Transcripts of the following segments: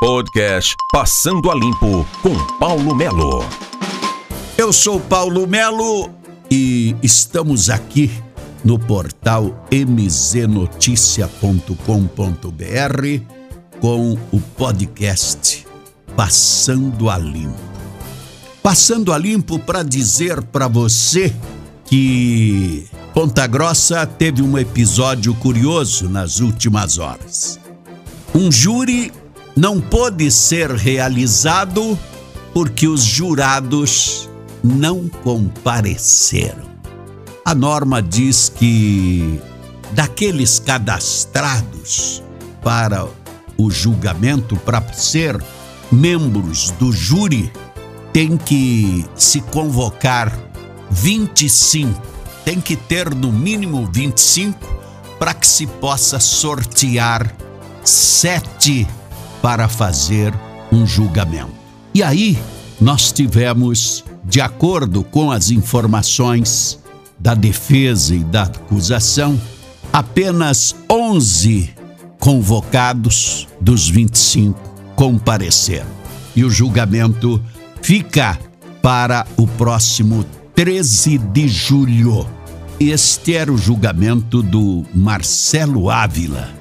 Podcast Passando a Limpo com Paulo Melo. Eu sou Paulo Melo e estamos aqui no portal mznoticia.com.br com o podcast Passando a Limpo. Passando a Limpo para dizer para você que Ponta Grossa teve um episódio curioso nas últimas horas. Um júri não pôde ser realizado porque os jurados não compareceram. A norma diz que daqueles cadastrados para o julgamento, para ser membros do júri, tem que se convocar 25, tem que ter no mínimo 25 para que se possa sortear sete para fazer um julgamento. E aí nós tivemos, de acordo com as informações da defesa e da acusação, apenas 11 convocados dos 25 compareceram. E o julgamento fica para o próximo 13 de julho. Este era o julgamento do Marcelo Ávila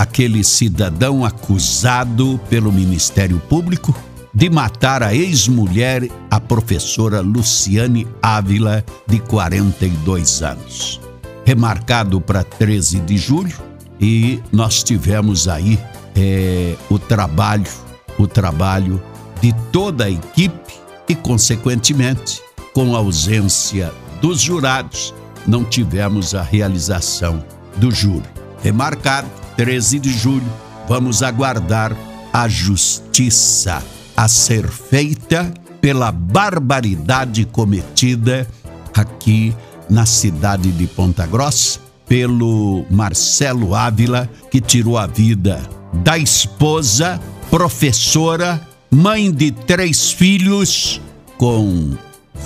aquele cidadão acusado pelo Ministério Público de matar a ex-mulher, a professora Luciane Ávila, de 42 anos. Remarcado para 13 de julho, e nós tivemos aí é, o trabalho, o trabalho de toda a equipe e, consequentemente, com a ausência dos jurados, não tivemos a realização do júri. Remarcado 13 de julho, vamos aguardar a justiça a ser feita pela barbaridade cometida aqui na cidade de Ponta Grossa pelo Marcelo Ávila, que tirou a vida da esposa, professora, mãe de três filhos, com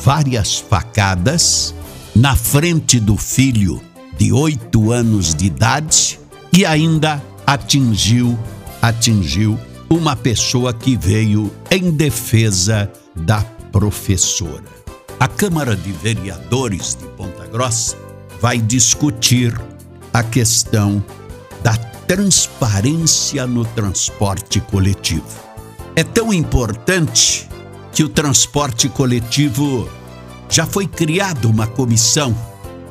várias facadas na frente do filho de oito anos de idade e ainda atingiu atingiu uma pessoa que veio em defesa da professora. A Câmara de Vereadores de Ponta Grossa vai discutir a questão da transparência no transporte coletivo. É tão importante que o transporte coletivo já foi criado uma comissão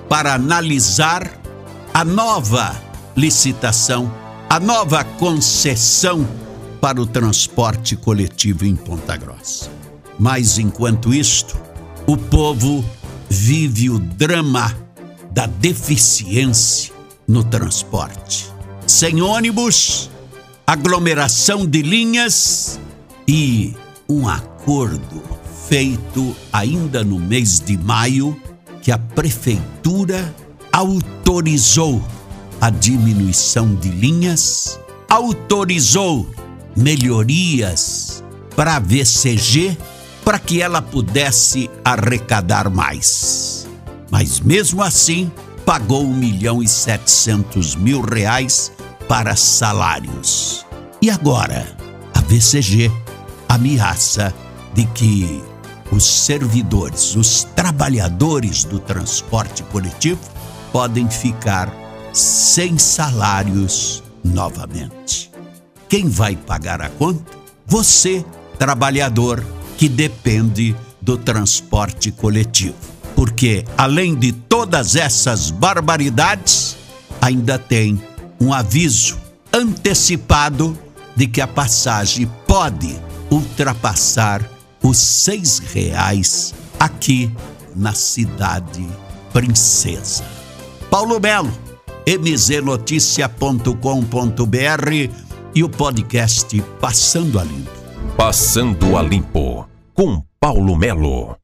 para analisar a nova licitação, a nova concessão para o transporte coletivo em Ponta Grossa. Mas enquanto isto, o povo vive o drama da deficiência no transporte. Sem ônibus, aglomeração de linhas e um acordo feito ainda no mês de maio que a prefeitura autorizou a diminuição de linhas, autorizou melhorias para a VCG para que ela pudesse arrecadar mais. Mas mesmo assim, pagou um milhão e setecentos mil reais para salários. E agora, a VCG ameaça de que os servidores, os trabalhadores do transporte coletivo podem ficar sem salários novamente. Quem vai pagar a conta? Você, trabalhador que depende do transporte coletivo. Porque, além de todas essas barbaridades, ainda tem um aviso antecipado de que a passagem pode ultrapassar os seis reais aqui na cidade princesa. Paulo Melo mznoticia.com.br e o podcast Passando a Limpo. Passando a Limpo com Paulo Melo.